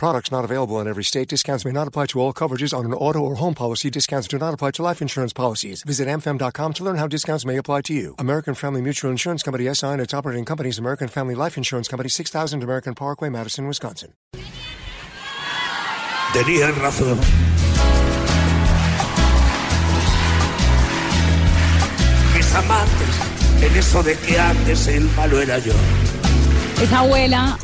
Products not available in every state. Discounts may not apply to all coverages on an auto or home policy. Discounts do not apply to life insurance policies. Visit amfam.com to learn how discounts may apply to you. American Family Mutual Insurance Company SI and its operating companies American Family Life Insurance Company 6000 American Parkway, Madison, Wisconsin. Tenían razón. Mis amantes, en eso de que antes el malo era yo. Esa abuela,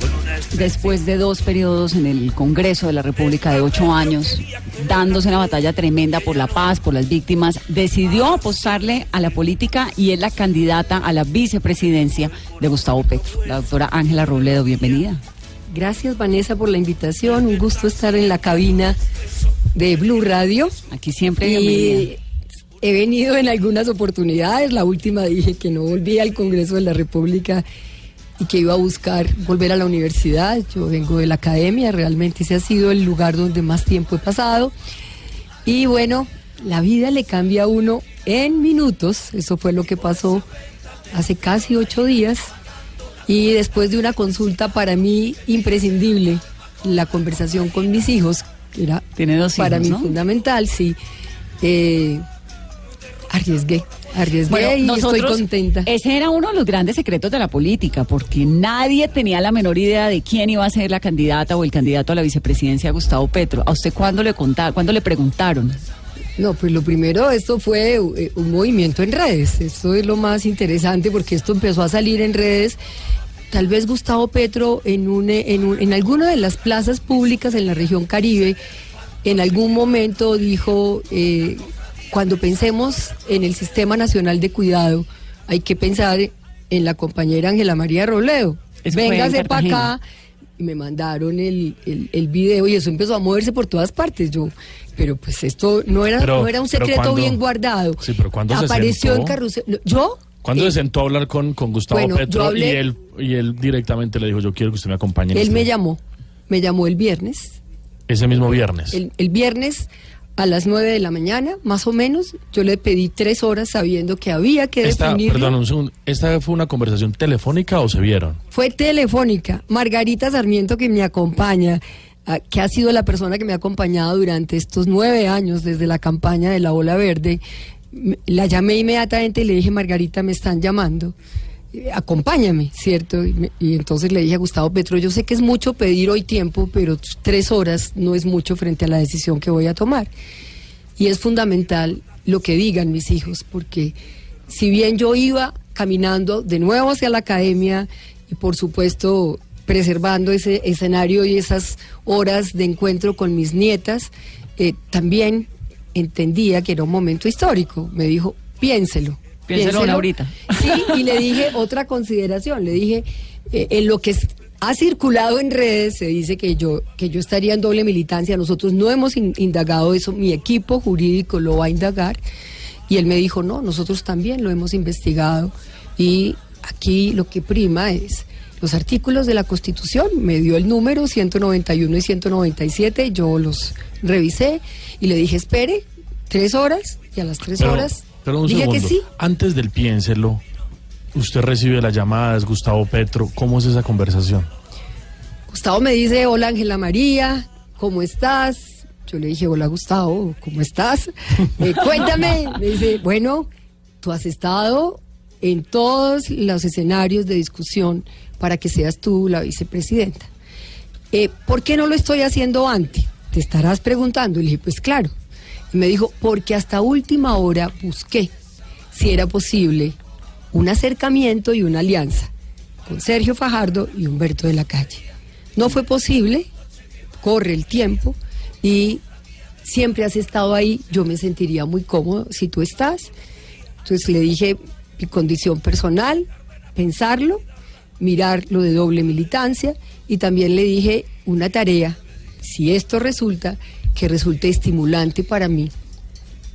después de dos periodos en el Congreso de la República de ocho años, dándose una batalla tremenda por la paz, por las víctimas, decidió apostarle a la política y es la candidata a la vicepresidencia de Gustavo Petro. La doctora Ángela Robledo, bienvenida. Gracias Vanessa por la invitación, un gusto estar en la cabina de Blue Radio. Aquí siempre bienvenida. he venido en algunas oportunidades, la última dije que no volvía al Congreso de la República y que iba a buscar volver a la universidad. Yo vengo de la academia, realmente ese ha sido el lugar donde más tiempo he pasado. Y bueno, la vida le cambia a uno en minutos, eso fue lo que pasó hace casi ocho días. Y después de una consulta para mí imprescindible, la conversación con mis hijos, que era Tiene dos para hijos, mí ¿no? fundamental, sí, eh, arriesgué, arriesgué Bueno, y nosotros- estoy contenta. Ese era uno de los grandes secretos de la política, porque nadie tenía la menor idea de quién iba a ser la candidata o el candidato a la vicepresidencia Gustavo Petro. ¿A usted cuándo le contaron, cuándo le preguntaron? No, pues lo primero, esto fue eh, un movimiento en redes. Esto es lo más interesante porque esto empezó a salir en redes. Tal vez Gustavo Petro en, un, eh, en, un- en alguna de las plazas públicas en la región Caribe, en algún momento dijo, eh, cuando pensemos en el Sistema Nacional de Cuidado, hay que pensar en la compañera Ángela María Robledo. Eso Véngase para acá y me mandaron el, el, el video y eso empezó a moverse por todas partes. Yo, pero pues esto no era, Pero- no era un secreto bien guardado. Sí, pero ¿cuándo se Apareció en carrusel. ¿Yo? ¿Cuándo Eh, se sentó a hablar con, con Gustavo bueno, Petro hablé- y, él, y él directamente le dijo, yo quiero que usted me acompañe? Él este- me llamó. Me llamó el viernes. Ese mismo viernes. El, el viernes a las 9 de la mañana, más o menos. Yo le pedí tres horas sabiendo que había que Esta, definirlo. perdón, un segundo. ¿Esta fue una conversación telefónica o se vieron? Fue telefónica. Margarita Sarmiento, que me acompaña, ah, que ha sido la persona que me ha acompañado durante estos nueve años desde la campaña de la Ola Verde, la llamé inmediatamente y le dije, Margarita, me están llamando. Eh, Acompáñame, ¿cierto? Y, entonces le dije a Gustavo Petro, yo sé que es mucho pedir hoy tiempo, pero tres horas no es mucho frente a la decisión que voy a tomar. Y es fundamental lo que digan mis hijos, porque si bien yo iba caminando de nuevo hacia la academia y por supuesto preservando ese escenario y esas horas de encuentro con mis nietas, eh, también entendía que era un momento histórico. Me dijo, piénselo. Piénselo una horita. Sí, y le dije otra consideración, le dije, eh, en lo que es- ha circulado en redes, se dice que yo, que yo estaría en doble militancia, nosotros no hemos in- indagado eso, mi equipo jurídico lo va a indagar, y él me dijo, no, nosotros también lo hemos investigado, y aquí lo que prima es los artículos de la Constitución, me dio el número 191 y 197, yo los revisé, y le dije, espere, tres horas, y a las tres Pero, horas pero un segundo. que sí. Antes del piénselo, usted recibe la llamada, es Gustavo Petro. ¿Cómo es esa conversación? Gustavo me dice, hola Ángela María, ¿cómo estás? Yo le dije, hola Gustavo, ¿cómo estás? Eh, cuéntame. Me dice, bueno, tú has estado en todos los escenarios de discusión para que seas tú la vicepresidenta. Eh, ¿Por qué no lo estoy haciendo antes? Te estarás preguntando. Y le dije, pues claro. Me dijo, porque hasta última hora busqué si era posible un acercamiento y una alianza con Sergio Fajardo y Humberto de la Calle. No fue posible, corre el tiempo y siempre has estado ahí, yo me sentiría muy cómodo si tú estás. Entonces le dije mi condición personal, pensarlo, mirar lo de doble militancia y también le dije una tarea, si esto resulta, que resulte estimulante para mí,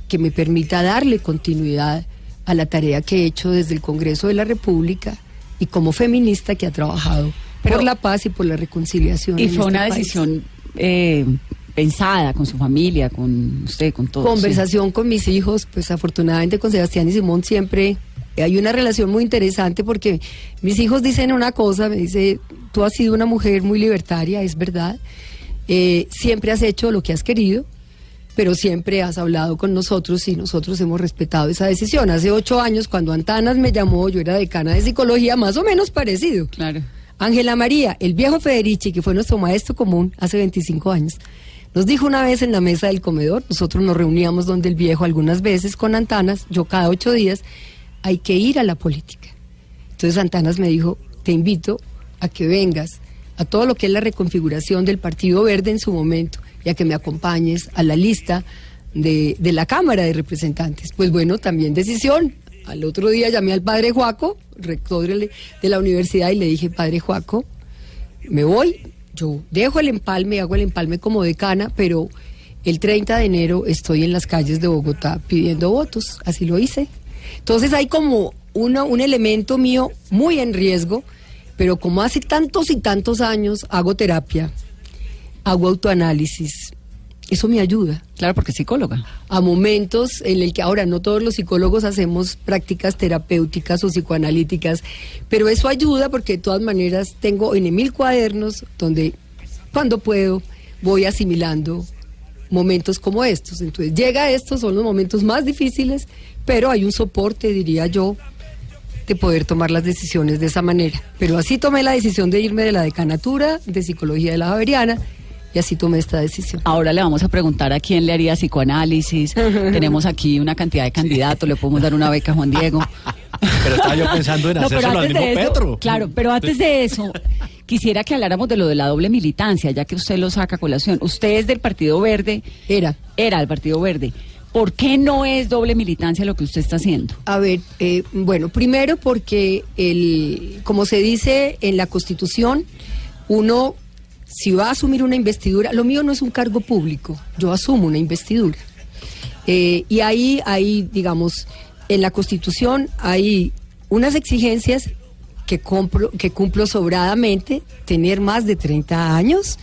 que me permita darle continuidad a la tarea que he hecho desde el Congreso de la República y como feminista que ha trabajado por la paz y por la reconciliación. Y en fue este una país. decisión eh, pensada con su familia, con usted, con todos. Conversación con mis hijos, pues afortunadamente con Sebastián y Simón siempre hay una relación muy interesante porque mis hijos dicen una cosa, me dice, tú has sido una mujer muy libertaria, es verdad, Eh, siempre has hecho lo que has querido, pero siempre has hablado con nosotros y nosotros hemos respetado esa decisión. Hace ocho años, cuando Antanas me llamó, yo era decana de psicología, más o menos parecido. Claro. Ángela María, el viejo Federici, que fue nuestro maestro común hace 25 años, nos dijo una vez en la mesa del comedor, nosotros nos reuníamos donde el viejo algunas veces con Antanas, yo cada ocho días, hay que ir a la política. Entonces Antanas me dijo, te invito a que vengas a todo lo que es la reconfiguración del Partido Verde en su momento y a que me acompañes a la lista de, de la Cámara de Representantes. Pues bueno, también decisión. Al otro día llamé al padre Juaco, rector de la universidad, y le dije, padre Juaco, me voy, yo dejo el empalme, hago el empalme como decana, pero el 30 de enero estoy en las calles de Bogotá pidiendo votos, así lo hice. Entonces hay como uno, un elemento mío muy en riesgo, pero como hace tantos y tantos años hago terapia, hago autoanálisis, eso me ayuda Claro, porque es psicóloga. a momentos en el que ahora no todos los psicólogos hacemos prácticas terapéuticas o psicoanalíticas, pero eso ayuda porque de todas maneras tengo en mil cuadernos donde cuando puedo voy asimilando momentos como estos. Entonces llega estos, son los momentos más difíciles, pero hay un soporte, diría yo, de poder tomar las decisiones de esa manera. Pero así tomé la decisión de irme de la decanatura de psicología de la Javeriana y así tomé esta decisión. Ahora le vamos a preguntar a quién le haría psicoanálisis. Tenemos aquí una cantidad de candidatos, le podemos dar una beca a Juan Diego. Pero estaba yo pensando en No, hacérselo al mismo eso, Petro. Claro, pero antes de eso, quisiera que habláramos de lo de la doble militancia, ya que usted lo saca a colación. Usted es del Partido Verde, Era. era del Partido Verde. ¿Por qué no es doble militancia lo que usted está haciendo? A ver, eh, bueno, primero porque, el, como se dice en la Constitución, uno, si va a asumir una investidura, lo mío no es un cargo público, yo asumo una investidura. Eh, y ahí, hay, digamos, en la Constitución hay unas exigencias que, compro, que cumplo sobradamente, tener más de 30 años,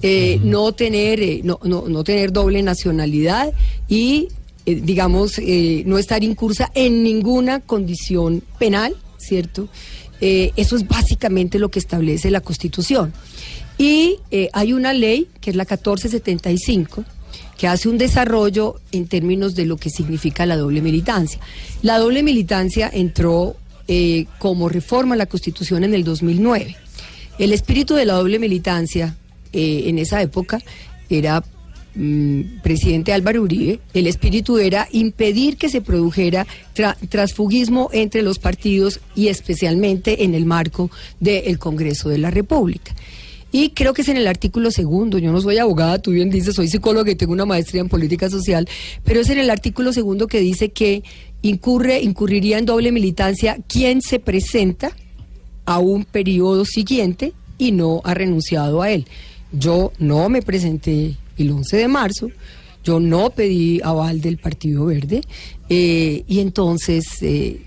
eh, no, tener, eh, no, no, no tener doble nacionalidad y, eh, digamos, no estar incursa en ninguna condición penal, ¿cierto? Eso es básicamente lo que establece la Constitución. Y hay una ley, que es la 1475, que hace un desarrollo en términos de lo que significa la doble militancia. La doble militancia entró como reforma a la Constitución en el 2009. El espíritu de la doble militancia eh, en esa época era mm, presidente Álvaro Uribe, el espíritu era impedir que se produjera tra- transfugismo entre los partidos y especialmente en el marco del Congreso de la República. Y creo que es en el artículo segundo, yo no soy abogada, tú bien dices, soy psicóloga y tengo una maestría en política social, pero es en el artículo segundo que dice que incurre, incurriría en doble militancia quien se presenta a un periodo siguiente y no ha renunciado a él. Yo no me presenté el 11 de marzo, yo no pedí aval del Partido Verde eh, y entonces, eh,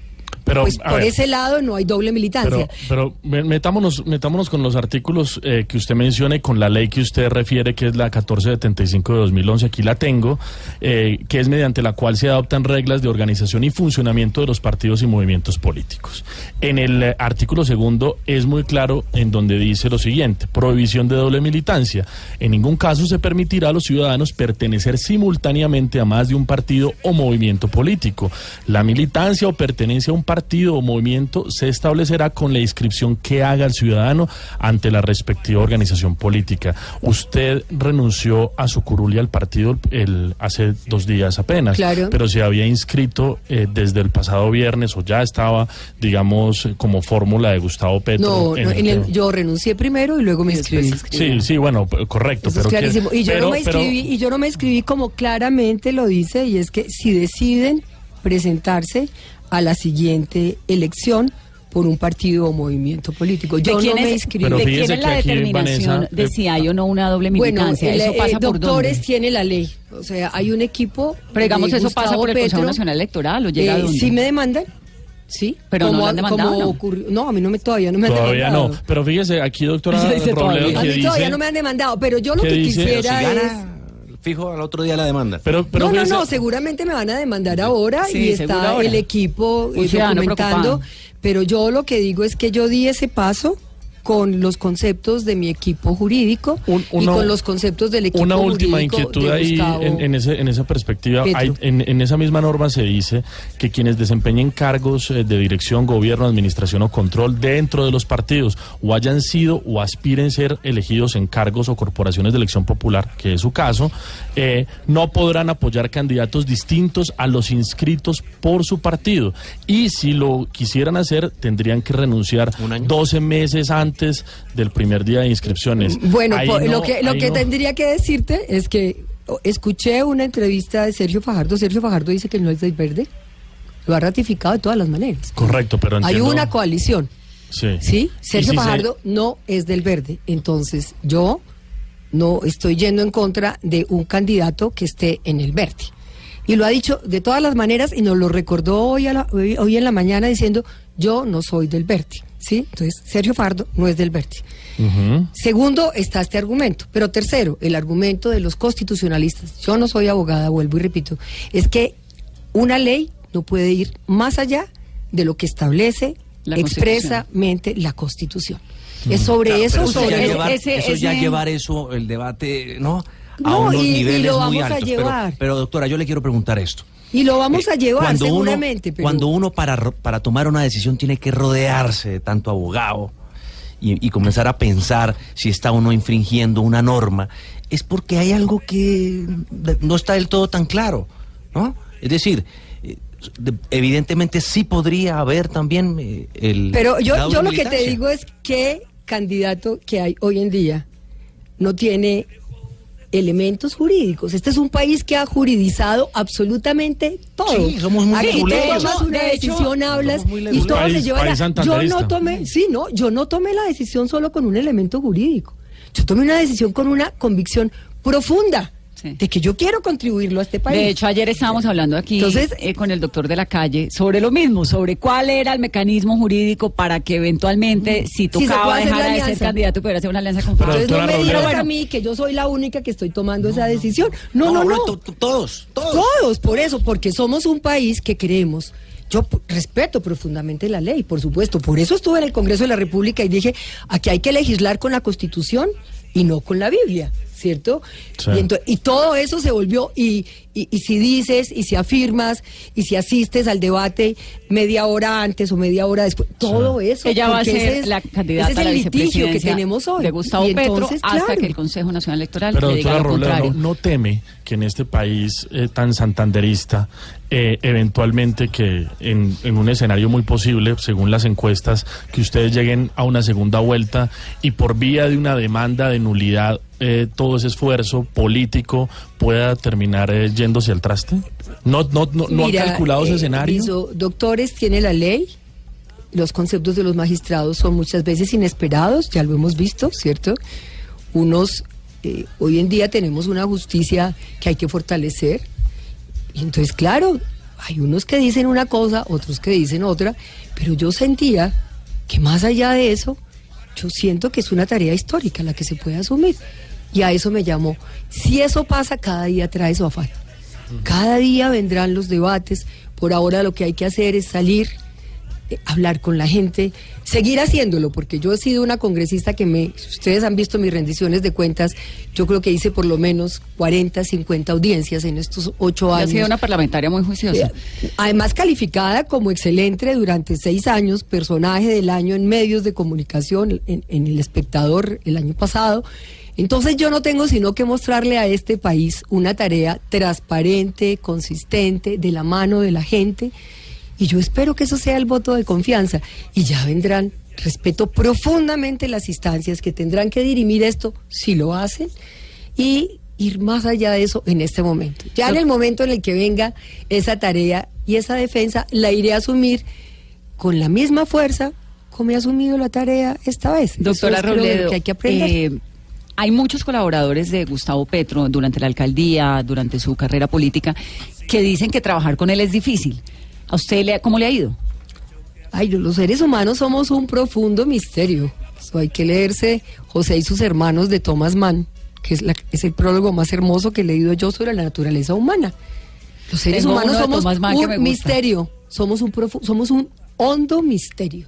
Pero, pues por ver. ese lado no hay doble militancia. Pero, pero me- metámonos, metámonos con los artículos eh, que usted menciona y con la ley que usted refiere, que es la 1475 de 2011, aquí la tengo, eh, que es mediante la cual se adoptan reglas de organización y funcionamiento de los partidos y movimientos políticos. En el eh, artículo segundo es muy claro en donde dice lo siguiente, prohibición de doble militancia. En ningún caso se permitirá a los ciudadanos pertenecer simultáneamente a más de un partido o movimiento político. La militancia o pertenencia a un partido o movimiento se establecerá con la inscripción que haga el ciudadano ante la respectiva organización política. Usted renunció a su curul y al partido el, hace dos días apenas, Claro. pero se había inscrito eh, desde el pasado viernes o ya estaba, digamos, como fórmula de Gustavo Petro. No, en no, el en el- yo renuncié primero y luego me inscribí. Sí, sí, bueno, correcto. Eso es pero que- clarísimo. y yo pero- no me pero- inscribí, y yo no me inscribí como claramente lo dice, y es que si deciden presentarse a la siguiente elección por un partido o movimiento político. Yo ¿De quién no me inscribí. ¿De quién es la determinación Vanessa, de eh, si hay o no una doble bueno, militancia? el, ¿Eso eh, pasa por doctores dónde? tiene la ley. O sea, hay un equipo. Pero digamos, de ¿eso pasa por el Consejo Petro. Nacional Electoral o llega a Eh, dónde? Si me demandan, ¿Sí? Pero no han demandado, ¿no? ocurrió- no, a mí no me, todavía no me han Todavía demandado. no. Pero fíjese, aquí, doctora Robledo, todavía. A mí dice... todavía no me han demandado, pero yo lo ¿Qué que dice? Quisiera si es... fijo al otro día la demanda. Pero, pero no, no, no, seguramente me van a demandar ahora Sí, y está ahora. el equipo eh, ciudadano documentando, pero yo lo que digo es que yo di ese paso con los conceptos de mi equipo jurídico Un- y con los conceptos del equipo Una última jurídico inquietud de ahí en, en ese, en esa perspectiva. Hay- en, en esa misma norma se dice que quienes desempeñen cargos eh, de dirección, gobierno, administración o control dentro de los partidos o hayan sido o aspiren ser elegidos en cargos o corporaciones de elección popular, que es su caso, eh, no podrán apoyar candidatos distintos a los inscritos por su partido. Y si lo quisieran hacer, tendrían que renunciar ¿Un año? 12 meses antes del primer día de inscripciones. Bueno, Ahí po- no- lo que, lo que no. tendría que decirte es que escuché una entrevista de Sergio Fajardo. Sergio Fajardo dice que no es del verde. Lo ha ratificado de todas las maneras. Correcto, pero Hay entiendo- una coalición. Sí. ¿Sí? Sergio si se- Fajardo no es del verde. Entonces, yo no estoy yendo en contra de un candidato que esté en el verde. Y lo ha dicho de todas las maneras y nos lo recordó hoy, a la- hoy, hoy en la mañana diciendo, yo no soy del verde. ¿Sí? Entonces, Sergio Fajardo no es del. Ujú. Segundo, está este argumento. Pero tercero, el argumento de los constitucionalistas. Yo no soy abogada, vuelvo y repito. Es que una ley no puede ir más allá de lo que establece La expresamente la Constitución. Es sobre Claro, eso, pero eso sobre ya ese- llevar, ese- eso ya ese- llevar eso, el debate, ¿no? A No, unos y- y niveles lo muy vamos a altos. Pero- llevar. Pero, doctora, yo le quiero preguntar esto. Y lo vamos Eh, a llevar cuando uno- seguramente. pero- Cuando uno para, para tomar una decisión tiene que rodearse de tanto abogado y, y comenzar a pensar si está uno infringiendo una norma, es porque hay algo que no está del todo tan claro, ¿no? Es decir, eh, de- evidentemente sí podría haber también eh, el... Pero yo, yo lo que te digo es que candidato que hay hoy en día no tiene elementos jurídicos. Este es un país que ha juridizado absolutamente todo. Sí, somos muy Aquí tomas una De hecho, decisión, hablas y todo País- se lleva. país Yo no tomé, sí, no, yo no tomé la decisión solo con un elemento jurídico. Yo tomé una decisión con una convicción profunda Sí. de que yo quiero contribuirlo a este país. De hecho, ayer estábamos hablando aquí Entonces- eh, con el doctor de la calle sobre lo mismo, sobre cuál era el mecanismo jurídico para que eventualmente, si Sí, se tocaba la dejar de ser alianza. candidato, pudiera hacer una alianza con Entonces no me digas Robledo. a mí que yo soy la única que estoy tomando esa decisión. No, no, no. to- to- Todos, todos. Todos, por eso, porque somos un país que queremos. Yo respeto profundamente la ley, por supuesto. Por eso estuve en el Congreso de la República y dije, aquí hay que legislar con la Constitución y no con la Biblia, ¿cierto? Sí. Y, ento- y todo eso se volvió, y, y, y si dices, y si afirmas, y si asistes al debate media hora antes o media hora después, todo eso. Ella va a ser ese es- la candidata ese a la es el litigio que tenemos hoy. de Gustavo Y Petro entonces, hasta claro. que el Consejo Nacional Electoral Pero le diga doctora lo Robledo, contrario. ¿no, no teme que en este país eh, tan santanderista, eh, eventualmente que en, en un escenario muy posible, según las encuestas, que ustedes lleguen a una segunda vuelta y por vía de una demanda de nulidad, eh, todo ese esfuerzo político pueda terminar eh, yéndose al traste? ¿No, no, no, no han calculado ese eh, escenario? Doctores, tiene la ley. Los conceptos de los magistrados son muchas veces inesperados, ya lo hemos visto, ¿cierto? Unos, eh, hoy en día tenemos una justicia que hay que fortalecer. Y entonces, claro, hay unos que dicen una cosa, otros que dicen otra, pero yo sentía que más allá de eso, yo siento que es una tarea histórica la que se puede asumir. Y a eso me llamó. Si eso pasa, cada día trae su afán. Cada día vendrán los debates. Por ahora lo que hay que hacer es salir, eh, hablar con la gente, seguir haciéndolo, porque yo he sido una congresista que me, ustedes han visto mis rendiciones de cuentas, yo creo que hice por lo menos 40, 50 audiencias en estos ocho Ha años. sido una parlamentaria muy juiciosa. Eh, Además calificada como excelente durante seis años, personaje del año en medios de comunicación, en, en El Espectador el año pasado. Entonces yo no tengo sino que mostrarle a este país una tarea transparente, consistente, de la mano de la gente. Y yo espero que eso sea el voto de confianza. Y ya vendrán, respeto profundamente las instancias que tendrán que dirimir esto, si lo hacen, y ir más allá de eso en este momento. Ya en el momento en el que venga esa tarea y esa defensa, la iré a asumir con la misma fuerza como he asumido la tarea esta vez. Doctora es, Robledo, que hay que aprender. eh, hay muchos colaboradores de Gustavo Petro durante la alcaldía, durante su carrera política, que dicen que trabajar con él es difícil. ¿A usted le, cómo le ha ido? Ay, los seres humanos somos un profundo misterio. Eso hay que leerse José y sus hermanos de Thomas Mann, que es, la- es el prólogo más hermoso que he leído yo sobre la naturaleza humana. Los seres Tengo humanos somos Mann un misterio, somos un, profu- somos un hondo misterio.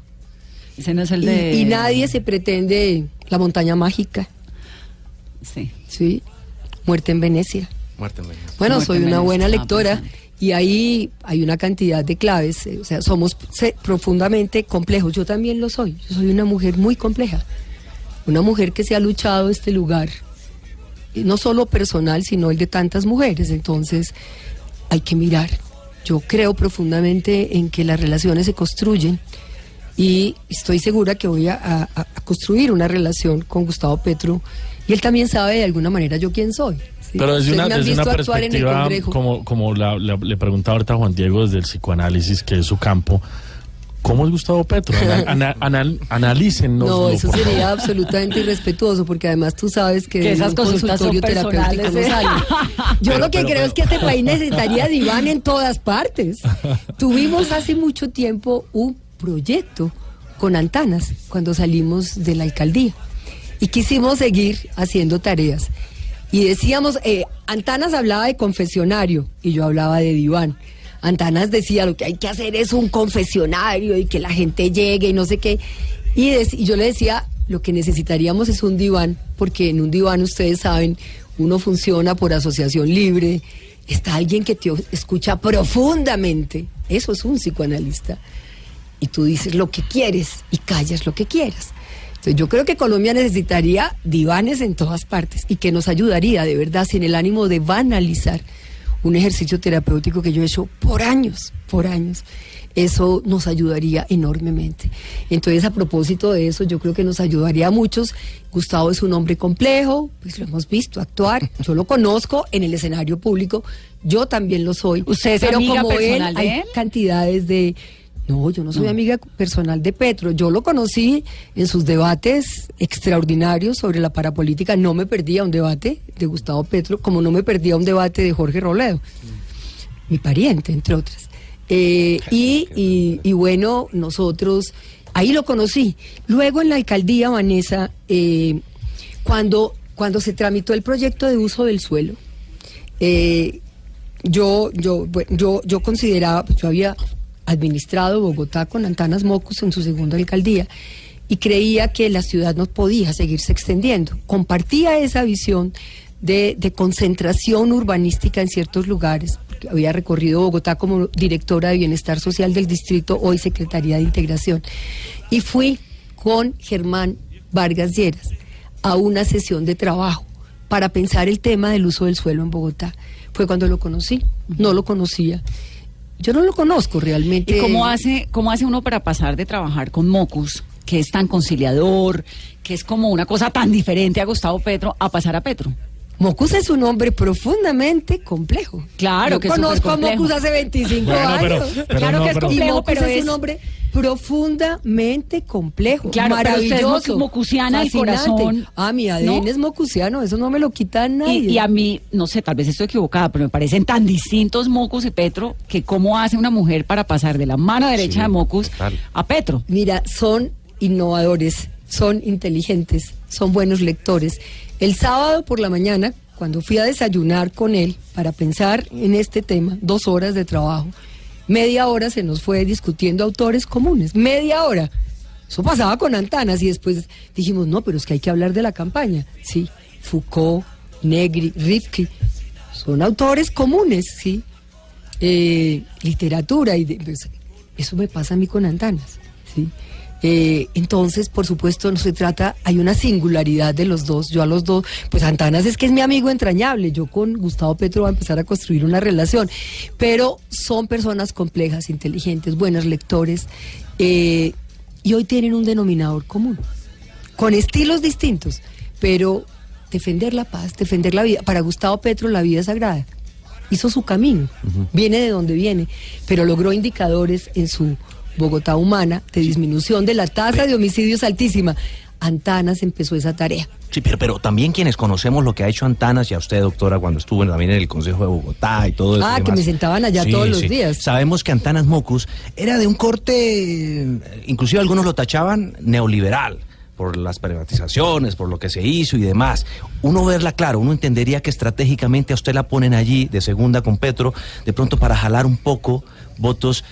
Ese no es el Y, de... y nadie se pretende la montaña mágica, Sí. ¿sí? Muerte en Venecia. Muerte en Venecia. Bueno, Muerte soy una Venecia, buena estaba lectora pensando. y ahí hay una cantidad de claves, eh, o sea, somos se- profundamente complejos. Yo también lo soy, yo soy una mujer muy compleja, una mujer que se ha luchado este lugar, y no solo personal, sino el de tantas mujeres. Entonces, hay que mirar. Yo creo profundamente en que las relaciones se construyen y estoy segura que voy a, a- a construir una relación con Gustavo Petro y él también sabe de alguna manera yo quién soy. ¿sí? Pero desde una, desde perspectiva, como, como la- la- le preguntaba ahorita a Juan Diego desde el psicoanálisis, que es su campo, ¿cómo es Gustavo Petro? Ana- ana- anal- analícennos. No, eso sería absolutamente irrespetuoso, porque además tú sabes que, Que esas un consultas son. Yo Pero- lo que pero- creo pero- es que este país necesitaría diván en todas partes. Tuvimos hace mucho tiempo un proyecto con Antanas cuando salimos de la alcaldía y quisimos seguir haciendo tareas. Y decíamos, eh, Antanas hablaba de confesionario y yo hablaba de diván. Antanas decía, lo que hay que hacer es un confesionario y que la gente llegue y no sé qué. Y, y yo le decía, lo que necesitaríamos es un diván, porque en un diván ustedes saben, uno funciona por asociación libre, está alguien que te escucha profundamente, eso es un psicoanalista y tú dices lo que quieres y callas lo que quieras. Entonces yo creo que Colombia necesitaría divanes en todas partes y que nos ayudaría de verdad sin el ánimo de banalizar un ejercicio terapéutico que yo he hecho por años, por años. Eso nos ayudaría enormemente. Entonces, a propósito de eso, yo creo que nos ayudaría a muchos. Gustavo es un hombre complejo, pues lo hemos visto actuar. Yo lo conozco en el escenario público, yo también lo soy. ¿Usted es pero amiga como él, de hay él? cantidades de no, yo no soy amiga personal de Petro. Yo lo conocí en sus debates extraordinarios sobre la parapolítica. No me perdía un debate de Gustavo Petro, como no me perdía un debate de Jorge Robledo, mi pariente, entre otras. Eh, y, y- y bueno, nosotros, ahí lo conocí. Luego en la alcaldía, Vanessa, eh, cuando, cuando se tramitó el proyecto de uso del suelo, eh, yo, yo, yo, yo consideraba, pues, yo había administrado Bogotá con Antanas Mocus en su segunda alcaldía y creía que la ciudad no podía seguirse extendiendo. Compartía esa visión de, de concentración urbanística en ciertos lugares. Había recorrido Bogotá como directora de Bienestar Social del Distrito, hoy Secretaría de Integración. Y fui con Germán Vargas Lleras a una sesión de trabajo para pensar el tema del uso del suelo en Bogotá. Fue cuando lo conocí, no lo conocía. Yo no lo conozco realmente. ¿Y cómo hace, cómo hace uno para pasar de trabajar con Mocus, que es tan conciliador, que es como una cosa tan diferente a Gustavo Petro, a pasar a Petro? Mocus es un hombre profundamente complejo. Claro Yo que es conozco a. Mocus hace 25 Bueno, pero- años. pero Claro no, que es complejo, Mocus pero es, es- un hombre profundamente complejo, Claro, pero es maravilloso, mocusiana del fascinante. corazón, Ah, mi ADN ¿no? es mocusiano, eso no me lo quita nadie. Y, y a mí, no sé, tal vez estoy equivocada, pero me parecen tan distintos Mocus y Petro que cómo hace una mujer para pasar de la mano derecha Sí, de Mocus total. a Petro. Mira, son innovadores, son inteligentes, son buenos lectores. El sábado por la mañana, cuando fui a desayunar con él para pensar en este tema, dos horas de trabajo, media hora se nos fue discutiendo autores comunes, media hora. Eso pasaba con Antanas y después dijimos, no, pero es que hay que hablar de la campaña. Sí, Foucault, Negri, Rifkin, son autores comunes, ¿sí? eh, literatura y de- pues, eso me pasa a mí con Antanas, ¿sí? Eh, entonces, por supuesto, no se trata, hay una singularidad de los dos. Yo a los dos, pues Antanas es que es mi amigo entrañable. Yo con Gustavo Petro voy a empezar a construir una relación. Pero son personas complejas, inteligentes, buenos lectores. eh, y hoy tienen un denominador común, con estilos distintos, pero defender la paz, defender la vida. Para Gustavo Petro la vida es sagrada hizo su camino, viene de donde viene, pero logró indicadores en su Bogotá humana de disminución de la tasa de homicidios altísima. Antanas empezó esa tarea. Sí, pero, pero también quienes conocemos lo que ha hecho Antanas y a usted, doctora, cuando estuvo también en el Consejo de Bogotá y todo eso. Ah, que me sentaban allá todos los días. Sabemos que Antanas Mocus era de un corte, inclusive algunos lo tachaban neoliberal por las privatizaciones, por lo que se hizo y demás. Uno verla claro, uno entendería que estratégicamente a usted la ponen allí de segunda con Petro, de pronto para jalar un poco votos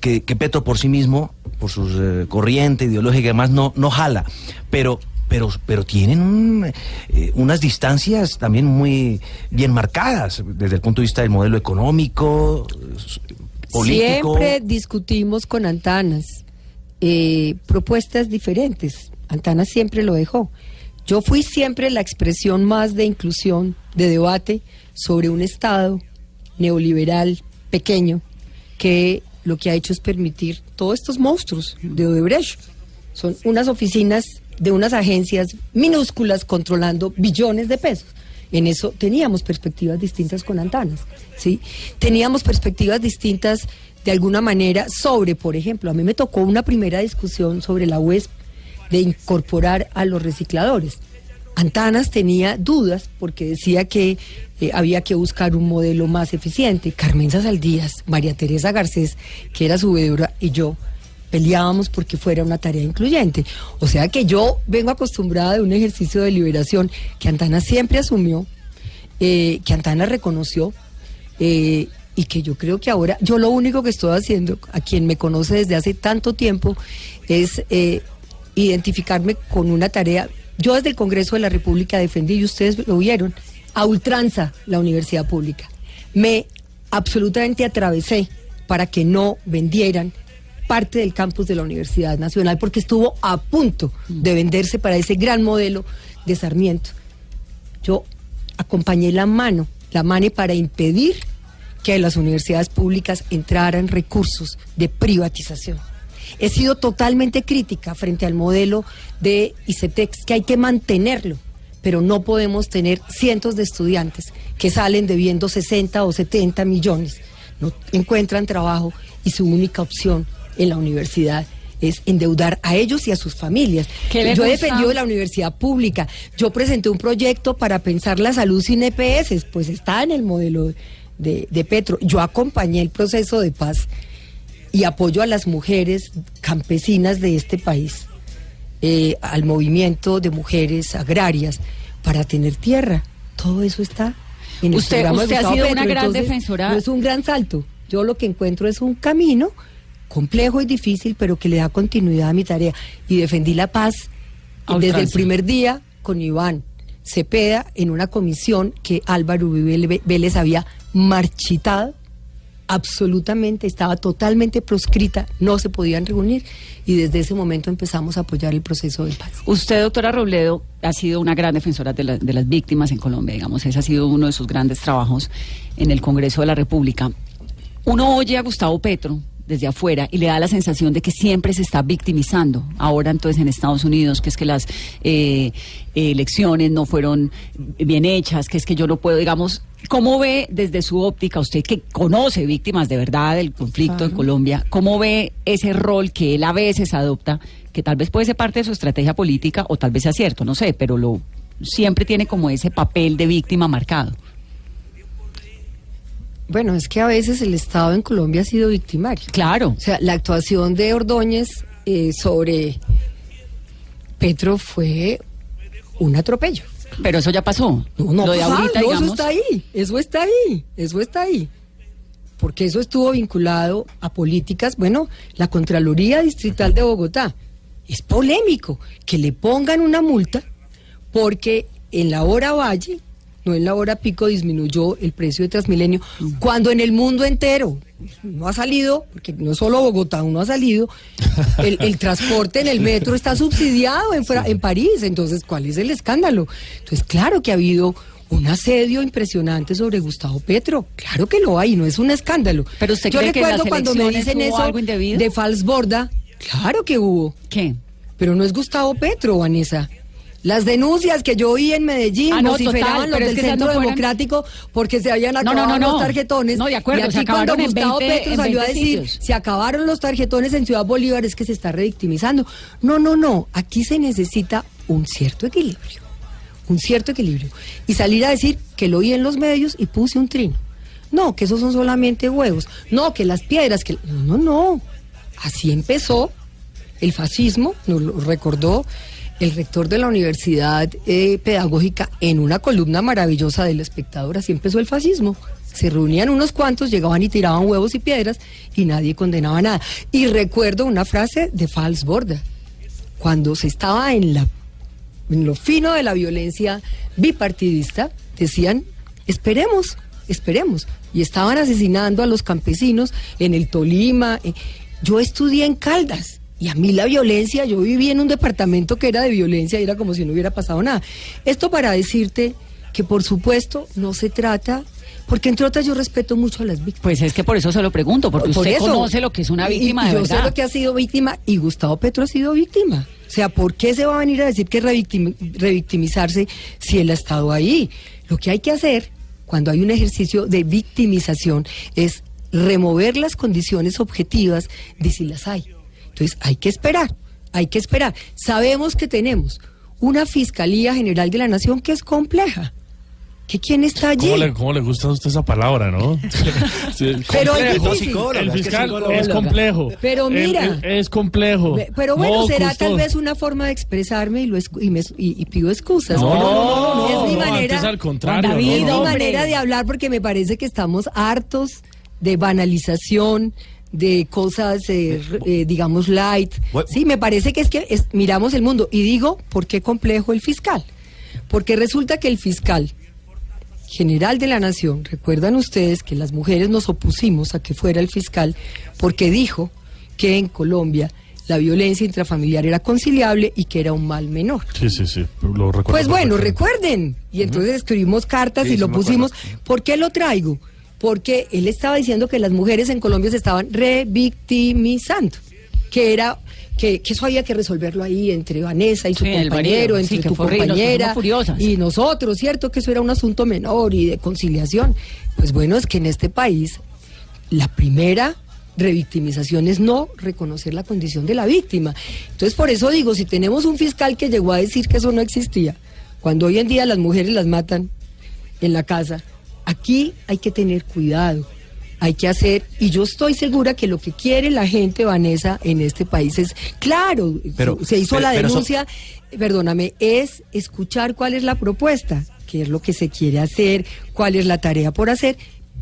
que, Petro por sí mismo, por su eh, corriente ideológica y demás, no, no jala. Pero, pero, pero tienen eh, unas distancias también muy bien marcadas desde el punto de vista del modelo económico, político. Siempre discutimos con Antanas eh, propuestas diferentes. Antana siempre lo dejó. Yo fui siempre la expresión más de inclusión, de debate sobre un Estado neoliberal pequeño que lo que ha hecho es permitir todos estos monstruos de Odebrecht. Son unas oficinas de unas agencias minúsculas controlando billones de pesos. En eso teníamos perspectivas distintas con Antanas, ¿sí? Teníamos perspectivas distintas de alguna manera sobre, por ejemplo, a mí me tocó una primera discusión sobre la UESP de incorporar a los recicladores. Antanas tenía dudas porque decía que eh, había que buscar un modelo más eficiente. Carmen Saldías, María Teresa Garcés, que era su vedora, y yo peleábamos porque fuera una tarea incluyente. O sea que yo vengo acostumbrada de un ejercicio de liberación que Antanas siempre asumió, eh, que Antanas reconoció eh, y que yo creo que ahora, yo lo único que estoy haciendo, a quien me conoce desde hace tanto tiempo, es identificarme con una tarea. Yo desde el Congreso de la República defendí, y ustedes lo vieron, a ultranza la universidad pública. Me absolutamente atravesé para que no vendieran parte del campus de la Universidad Nacional, porque estuvo a punto de venderse para ese gran modelo de Sarmiento. Yo acompañé la mano, la mano para impedir que en las universidades públicas entraran recursos de privatización. He sido totalmente crítica frente al modelo de ICETEX, que hay que mantenerlo, pero no podemos tener cientos de estudiantes que salen debiendo 60 o 70 millones, no encuentran trabajo y su única opción en la universidad es endeudar a ellos y a sus familias. Yo he defendido la universidad pública. Yo presenté un proyecto para pensar la salud sin EPS, pues está en el modelo de, Petro. Yo acompañé el proceso de paz y apoyo a las mujeres campesinas de este país, eh, al movimiento de mujeres agrarias para tener tierra. Todo eso está en usted, el usted ha sido una gran defensora. No es un gran salto. Yo lo que encuentro es un camino complejo y difícil, pero que le da continuidad a mi tarea. Y defendí la paz desde el primer día con Iván Cepeda en una comisión que Álvaro Vélez había marchitado absolutamente, estaba totalmente proscrita, no se podían reunir y desde ese momento empezamos a apoyar el proceso de paz. Usted, doctora Robledo, ha sido una gran defensora de, las víctimas en Colombia, digamos, ese ha sido uno de sus grandes trabajos en el Congreso de la República. Uno oye a Gustavo Petro desde afuera y le da la sensación de que siempre se está victimizando. Ahora entonces en Estados Unidos, que es que las eh, elecciones no fueron bien hechas, que es que yo no puedo, digamos, ¿cómo ve desde su óptica usted que conoce víctimas de verdad del conflicto en Colombia, cómo ve ese rol que él a veces adopta, que tal vez puede ser parte de su estrategia política o tal vez sea cierto, no sé, pero lo siempre tiene como ese papel de víctima marcado? Bueno, es que a veces el Estado en Colombia ha sido victimario. Claro. O sea, la actuación de Ordóñez eh, sobre Petro fue un atropello. Pero eso ya pasó. No, no, Lo ahorita, eso está ahí, eso está ahí, eso está ahí. Porque eso estuvo vinculado a políticas, bueno, la Contraloría Distrital de Bogotá. Es polémico que le pongan una multa porque en la hora Valle no en la hora pico disminuyó el precio de Transmilenio, cuando en el mundo entero no ha salido, porque no solo Bogotá, uno ha salido, el, transporte en el metro está subsidiado en, en París, entonces, ¿cuál es el escándalo? Entonces, claro que ha habido un asedio impresionante sobre Gustavo Petro. Claro que lo hay, no es un escándalo. Pero usted Yo recuerdo cuando me dicen eso de Falsborda, claro que hubo. ¿Qué? Pero no es Gustavo Petro, Vanessa. Las denuncias que yo oí en Medellín Ah, no, vociferaban total, los es del que Centro Democrático porque se habían acabado no, no. los tarjetones. No, de acuerdo, y se aquí cuando Gustavo 20 Petro salió a 20 decir, sitios. se acabaron los tarjetones en Ciudad Bolívar, es que se está revictimizando. No, no, no. Aquí se necesita un cierto equilibrio. Un cierto equilibrio. Y salir a decir que lo oí en los medios y puse un trino. No, que esos son solamente huevos. No, que las piedras, que... No, no, no. Así empezó el fascismo, nos lo recordó el rector de la Universidad eh, Pedagógica en una columna maravillosa del espectador, así empezó el fascismo. Se reunían unos cuantos, llegaban y tiraban huevos y piedras y nadie condenaba nada. Y recuerdo una frase de Fals Borda, cuando se estaba en, la, en lo fino de la violencia bipartidista, decían, esperemos, esperemos. Y estaban asesinando a los campesinos en el Tolima. eh, Yo estudié en Caldas y a mí la violencia, yo viví en un departamento que era de violencia y era como si no hubiera pasado nada. Esto para decirte que por supuesto no se trata, porque entre otras yo respeto mucho a las víctimas. Pues es que por eso se lo pregunto, porque Por usted eso. conoce lo que es una víctima y de yo verdad. sé lo que ha sido víctima y Gustavo Petro ha sido víctima. O sea, ¿por qué se va a venir a decir que revictimi- revictimizarse si él ha estado ahí? Lo que hay que hacer cuando hay un ejercicio de victimización es remover las condiciones objetivas de si las hay. Entonces hay que esperar, hay que esperar. Sabemos que tenemos una Fiscalía General de la Nación que es compleja. ¿Que quién está allí? ¿Cómo le, cómo le gusta a usted esa palabra, no? Sí, Pero es difícil. El es que fiscal es complejo. Pero mira. el- es complejo. Pero bueno, será tal vez una forma de expresarme y, lo escu- y, me- y- y pido excusas. No, Pero no, no, no, es mi no, manera, al contrario, David, mi manera de hablar porque me parece que estamos hartos de banalización, de cosas, eh, eh, digamos, light. Sí, me parece que es que es- miramos el mundo. Y digo, ¿por qué complejo el fiscal? Porque resulta que el fiscal general de la nación, recuerdan ustedes que las mujeres nos opusimos a que fuera el fiscal porque dijo que en Colombia la violencia intrafamiliar era conciliable y que era un mal menor. Sí, sí, sí. Lo recuerdo. Pues bueno, recuerden. Y entonces escribimos cartas Sí, y lo pusimos. ¿Por qué lo traigo? Porque él estaba diciendo que las mujeres en Colombia se estaban revictimizando, que era que, que eso había que resolverlo ahí entre Vanessa y su Sí, compañero, marido, entre sí, tu nos compañera furiosas. y nosotros, ¿cierto? Que eso era un asunto menor y de conciliación. Pues bueno, es que en este país la primera revictimización es no reconocer la condición de la víctima. Entonces, por eso digo, si tenemos un fiscal que llegó a decir que eso no existía, cuando hoy en día las mujeres las matan en la casa, aquí hay que tener cuidado, hay que hacer, y yo estoy segura que lo que quiere la gente, Vanessa, en este país es, claro, Pero- se hizo pero- la denuncia, perdóname, es escuchar cuál es la propuesta, qué es lo que se quiere hacer, cuál es la tarea por hacer,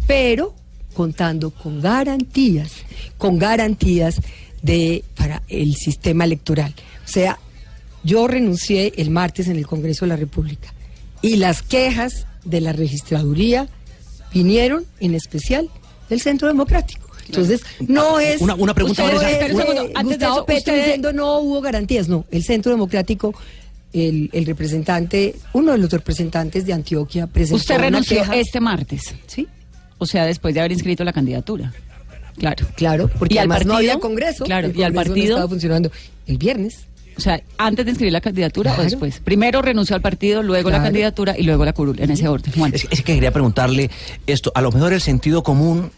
pero contando con garantías, con garantías de para el sistema electoral. O sea, yo renuncié el martes en el Congreso de la República y las quejas de la registraduría vinieron en especial del Centro Democrático. Entonces, no es Una- una pregunta, usted Vanessa. es, Pero un segundo, eh, antes de eso, Petro diciendo no hubo garantías, no, el Centro Democrático el, el representante, uno de los representantes de Antioquia presentó Usted una renunció queja. este martes, Sí, o sea, después de haber inscrito la candidatura. Claro. claro, porque ¿Y al además no partido? había congreso. Claro, el ¿y al Congreso no partido? estaba funcionando el viernes. O sea, antes de inscribir la candidatura Claro. o después. Primero renunció al partido, luego la candidatura y luego la curul, en ese orden. Juan. Es, es que quería preguntarle esto. A lo mejor el sentido común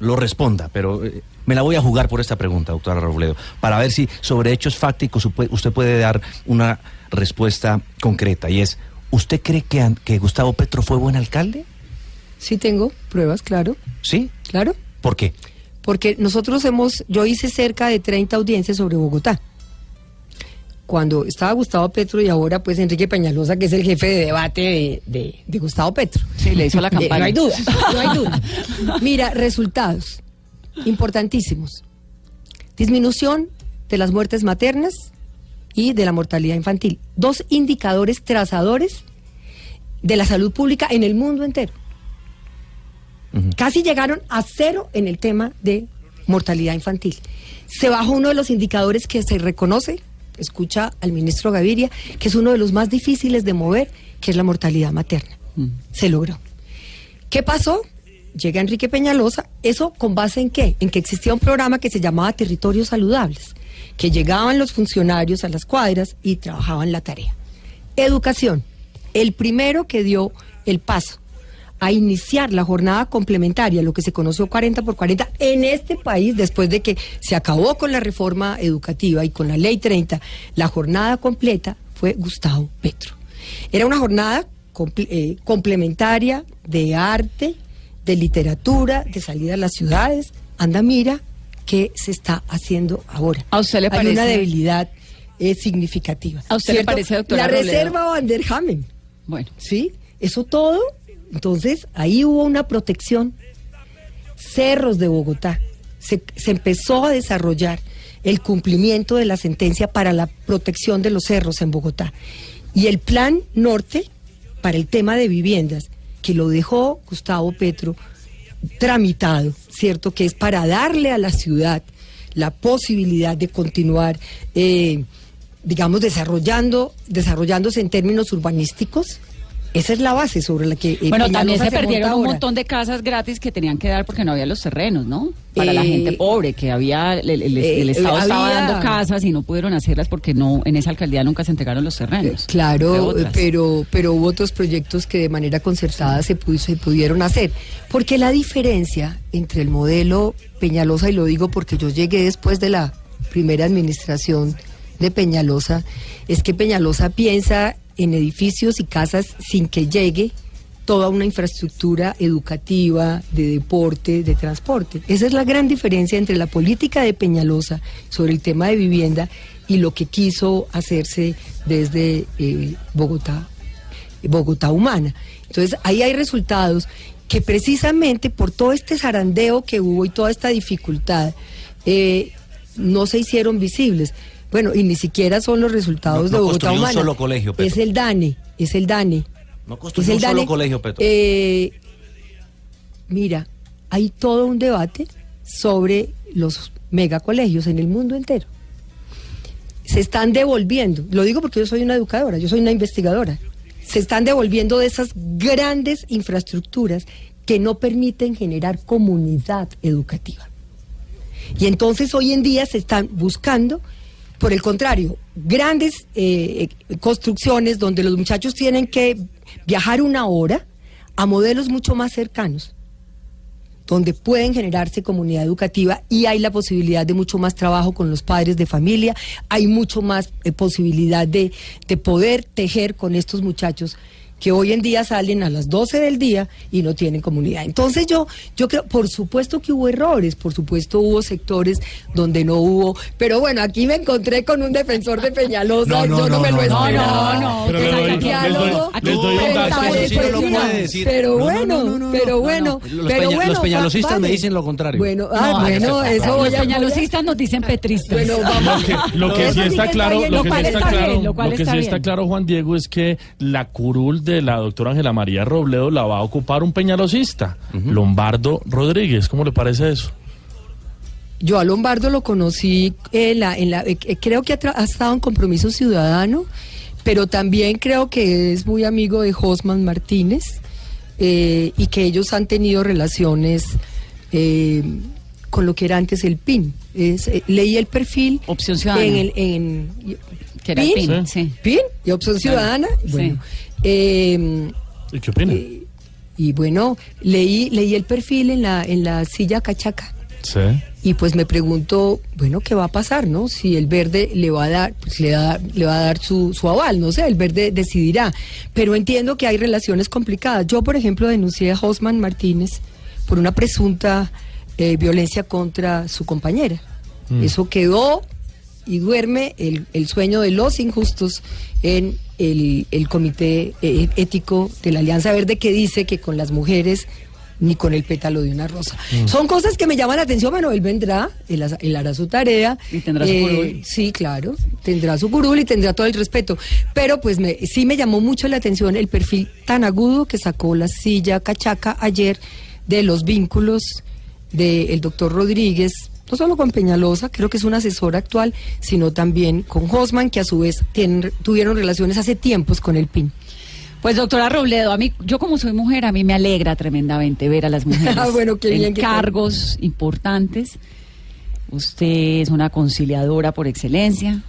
lo responda, pero eh, me la voy a jugar por esta pregunta, doctora Robledo, para ver si sobre hechos fácticos usted puede dar una respuesta concreta. Y es, ¿usted cree que, que Gustavo Petro fue buen alcalde? Sí tengo pruebas, claro, ¿Sí? claro. ¿Por qué? Porque nosotros hemos, yo hice cerca de 30 audiencias sobre Bogotá. Cuando estaba Gustavo Petro y ahora pues Enrique Peñalosa, que es el jefe de debate de, de- de Gustavo Petro. Sí, le hizo la campaña. no hay duda, no hay duda. Mira, resultados importantísimos. Disminución de las muertes maternas y de la mortalidad infantil. Dos indicadores trazadores de la salud pública en el mundo entero. Casi llegaron a cero en el tema de mortalidad infantil. Se bajó uno de los indicadores que se reconoce, escucha al ministro Gaviria, que es uno de los más difíciles de mover, que es la mortalidad materna. Se logró. ¿Qué pasó? Llega Enrique Peñalosa, eso con base en qué? En que existía un programa que se llamaba Territorios Saludables, que llegaban los funcionarios a las cuadras y trabajaban la tarea. Educación, el primero que dio el paso a iniciar la jornada complementaria, lo que se conoció 40 por 40 en este país, después de que se acabó con la reforma educativa y con la ley 30, la jornada completa fue Gustavo Petro. Era una jornada eh, complementaria de arte, de literatura, de salida a las ciudades. Anda, mira qué se está haciendo ahora. ¿A usted le parece? Hay una debilidad eh, significativa. ¿A usted le parece, doctora La Robledo? reserva Van der Hamen. Bueno. ¿Sí? Eso todo. Entonces, ahí hubo una protección. Cerros de Bogotá. Se, empezó a desarrollar el cumplimiento de la sentencia para la protección de los cerros en Bogotá. Y el plan norte para el tema de viviendas, que lo dejó Gustavo Petro tramitado, ¿cierto? Que es para darle a la ciudad la posibilidad de continuar, eh, digamos, desarrollando, desarrollándose en términos urbanísticos. Esa es la base sobre la que... eh, Bueno, Peñalosa también se perdieron un montón de casas gratis que tenían que dar porque no había los terrenos, ¿no? Para la Eh, gente pobre, que había, el, el- el- eh, el Estado estaba dando casas y no pudieron hacerlas porque no, en esa alcaldía nunca se entregaron los Eh, terrenos. Claro, pero, pero hubo otros proyectos que de manera concertada se, se pudieron hacer. Porque la diferencia entre el modelo Peñalosa, y lo digo porque yo llegué después de la primera administración de Peñalosa, es que Peñalosa piensa en edificios y casas sin que llegue toda una infraestructura educativa, de deporte, de transporte. Esa es la gran diferencia entre la política de Peñalosa sobre el tema de vivienda y lo que quiso hacerse desde eh, Bogotá, Bogotá Humana. Entonces, ahí hay resultados que precisamente por todo este zarandeo que hubo y toda esta dificultad, eh, no se hicieron visibles. Bueno, y ni siquiera son los resultados No- no de Bogotá un Humana. solo colegio, Petro. Es el DANE, es el DANE. No Es construyó el un solo DANE. colegio, Petro. Eh, mira, hay todo un debate sobre los megacolegios en el mundo entero. Se están devolviendo, lo digo porque yo soy una educadora, yo soy una investigadora, se están devolviendo de esas grandes infraestructuras que no permiten generar comunidad educativa. Y entonces hoy en día se están buscando, por el contrario, grandes eh, construcciones donde los muchachos tienen que viajar una hora a modelos mucho más cercanos, donde pueden generarse comunidad educativa y hay la posibilidad de mucho más trabajo con los padres de familia, hay mucho más eh, posibilidad de, de poder tejer con estos muchachos que hoy en día salen a las 12 del día y no tienen comunidad. Entonces yo, yo creo, por supuesto que hubo errores, por supuesto hubo sectores donde no hubo, pero bueno, aquí me encontré con un defensor de No, Peñalosa, no, yo no, no, me lo no, no, esperaba. no, no, Pero saca les diálogo, doy- les doy un pero dato. parece Sí, no lo poesía. puede decir. Pero No, no, bueno, no, no, no, pero no, bueno, pero bueno, los peñalosistas me dicen lo contrario. Bueno, ah, No, bueno, eso voy a peñalosistas nos dicen petristas. Bueno, vamos. Lo que, sí está claro, lo que sí está claro, lo que sí está Juan Diego, es que la curul de la doctora Ángela María Robledo la va a ocupar un peñalosista, Lombardo Rodríguez. ¿Cómo le parece eso? Yo a Lombardo lo conocí en la, en la eh, eh, creo que ha, ha estado en compromiso ciudadano, pero también creo que es muy amigo de Josman Martínez eh, y que ellos han tenido relaciones eh, con lo que era antes el PIN. Es, eh, leí el perfil Opción Ciudadana. en el en Que era el PIN, sí. PIN y Opción Ciudadana. Sí. Bueno, eh, ¿Y qué opina? eh, y bueno, leí leí el perfil en la en la silla cachaca. Sí. Y pues me pregunto, bueno, ¿qué va a pasar, no? Si el verde le va a dar, pues le, da- le va a dar su, su aval, no sé, el verde decidirá. Pero entiendo que hay relaciones complicadas. Yo, por ejemplo, denuncié a Osman Martínez por una presunta eh, violencia contra su compañera. Eso quedó y duerme el, el sueño de los injustos en el, el comité eh, ético de la Alianza Verde que dice que con las mujeres ni con el pétalo de una rosa. Son cosas que me llaman la atención, bueno, él vendrá, él, ha- él hará su tarea. Y tendrá su curul. Sí, claro, tendrá su curul y tendrá todo el respeto. Pero pues me, sí me llamó mucho la atención el perfil tan agudo que sacó la silla cachaca ayer de los vínculos del doctor Rodríguez, no solo con Peñalosa, creo que es un asesor actual, sino también con Hosman, que a su vez tienen, tuvieron relaciones hace tiempos con el PIN. Pues doctora Robledo, a mí, yo como soy mujer, a mí me alegra tremendamente ver a las mujeres Ah, bueno, qué bien en cargos importantes. Usted es una conciliadora por excelencia.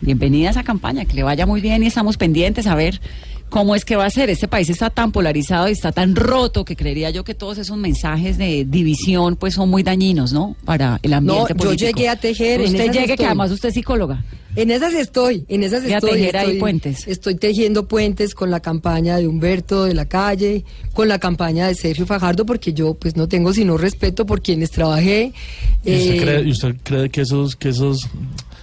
bienvenida a esa campaña, que le vaya muy bien y estamos pendientes a ver cómo es que va a ser. Este país está tan polarizado y está tan roto que creería yo que todos esos mensajes de división pues son muy dañinos, ¿no? Para el ambiente No, yo llegué a tejer, en Usted llegue, que además usted es psicóloga. En esas estoy, en esas Y a estoy. tejer ahí estoy, puentes. Estoy tejiendo puentes con la campaña de Humberto de la Calle, con la campaña de Sergio Fajardo, porque yo pues no tengo sino respeto por quienes trabajé. ¿Y usted, Eh, cree, y usted cree que esos, que esos,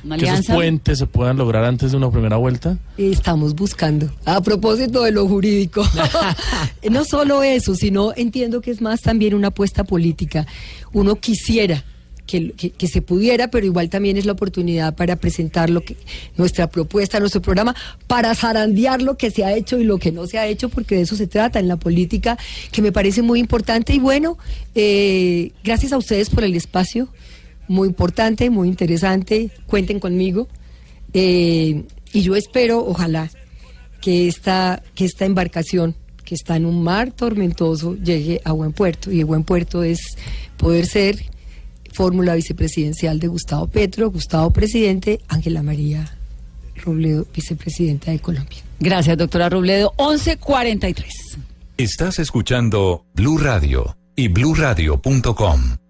Una que esos puentes se puedan lograr antes de una primera vuelta? Estamos buscando. A propósito de lo jurídico, no solo eso, sino entiendo que es más también una apuesta política. Uno quisiera que, que- que se pudiera, pero igual también es la oportunidad para presentar lo que, nuestra propuesta, nuestro programa, para zarandear lo que se ha hecho y lo que no se ha hecho, porque de eso se trata en la política, que me parece muy importante. Y bueno, eh, gracias a ustedes por el espacio, muy importante, muy interesante. Cuenten conmigo. Eh, y yo espero, ojalá, que esta, que esta embarcación que está en un mar tormentoso llegue a buen puerto. Y el buen puerto es poder ser fórmula vicepresidencial de Gustavo Petro, Gustavo presidente, Ángela María Robledo, vicepresidenta de Colombia. Gracias, doctora Robledo. 1143. Estás escuchando Blue Radio y bluradio.com.